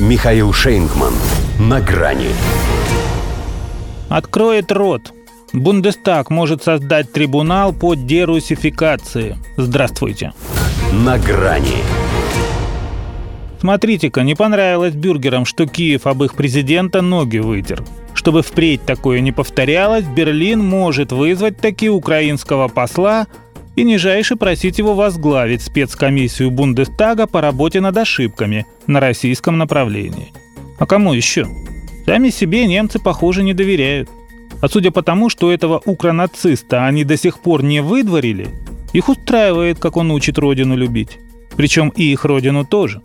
Михаил Шейнгман. На грани. Откроет рот. Бундестаг может создать трибунал по дерусификации. Здравствуйте. На грани. Смотрите-ка, не понравилось бюргерам, что Киев об их президента ноги вытер. Чтобы впредь такое не повторялось, Берлин может вызвать таки украинского посла и нижайше просить его возглавить спецкомиссию Бундестага по работе над ошибками на российском направлении. А кому еще? Сами себе немцы, похоже, не доверяют. А судя по тому, что этого укронациста они до сих пор не выдворили, их устраивает, как он учит родину любить. Причем и их родину тоже.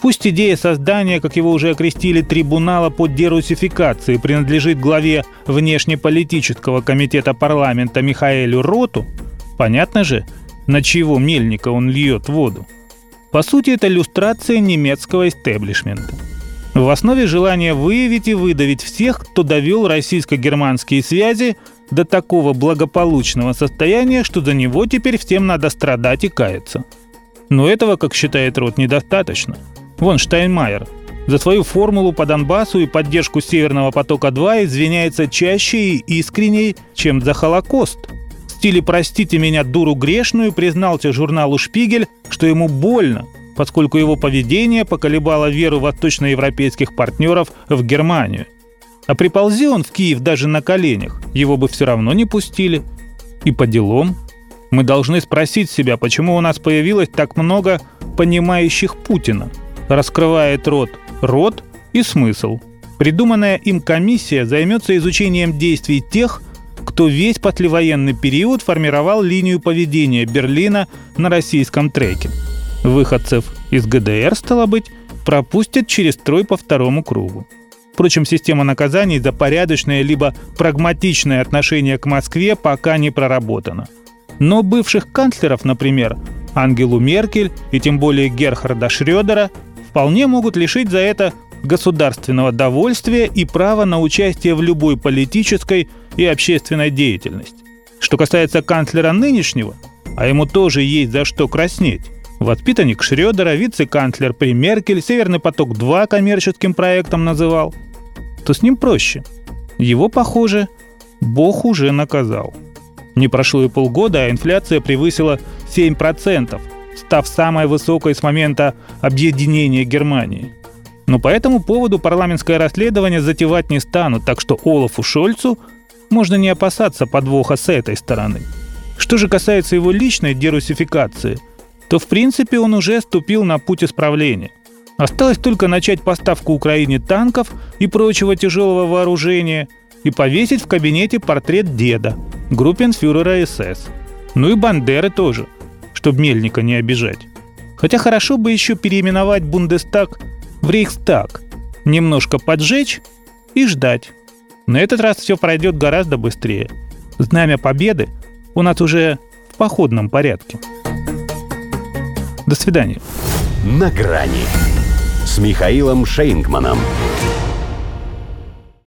Пусть идея создания, как его уже окрестили, трибунала по дерусификации принадлежит главе внешнеполитического комитета парламента Михаэлю Роту, понятно же, на чьего мельника он льет воду. По сути, это иллюстрация немецкого истеблишмента. В основе желания выявить и выдавить всех, кто довел российско-германские связи до такого благополучного состояния, что за него теперь всем надо страдать и каяться. Но этого, как считает Рот, недостаточно – Вон Штайнмайер. За свою формулу по Донбассу и поддержку Северного потока-2 извиняется чаще и искренней, чем за Холокост. Стиле «простите меня, дуру грешную» признался журналу «Шпигель», что ему больно, поскольку его поведение поколебало веру восточноевропейских партнеров в Германию. А приползи он в Киев даже на коленях, его бы все равно не пустили. И по делам. Мы должны спросить себя, почему у нас появилось так много понимающих Путина – раскрывает рот, рот и смысл. Придуманная им комиссия займется изучением действий тех, кто весь послевоенный период формировал линию поведения Берлина на российском треке. Выходцев из ГДР, стало быть, пропустят через строй по второму кругу. Впрочем, система наказаний за порядочное либо прагматичное отношение к Москве пока не проработана. Но бывших канцлеров, например, Ангелу Меркель и тем более Герхарда Шрёдера вполне могут лишить за это государственного довольствия и права на участие в любой политической и общественной деятельности. Что касается канцлера нынешнего, а ему тоже есть за что краснеть, воспитанник Шрёдера, вице-канцлер при Меркель, «Северный поток-2» коммерческим проектом называл, то с ним проще. Его, похоже, Бог уже наказал. Не прошло и полгода, а инфляция превысила 7%, став самой высокой с момента объединения Германии. Но по этому поводу парламентское расследование затевать не станут, так что Олафу Шольцу можно не опасаться подвоха с этой стороны. Что же касается его личной дерусификации, то в принципе он уже ступил на путь исправления. Осталось только начать поставку Украине танков и прочего тяжелого вооружения и повесить в кабинете портрет деда, группенфюрера СС. Ну и Бандеры тоже – чтобы Мельника не обижать. Хотя хорошо бы еще переименовать Бундестаг в Рейхстаг, немножко поджечь и ждать. На этот раз все пройдет гораздо быстрее. Знамя Победы у нас уже в походном порядке. До свидания. На грани с Михаилом Шейнгманом.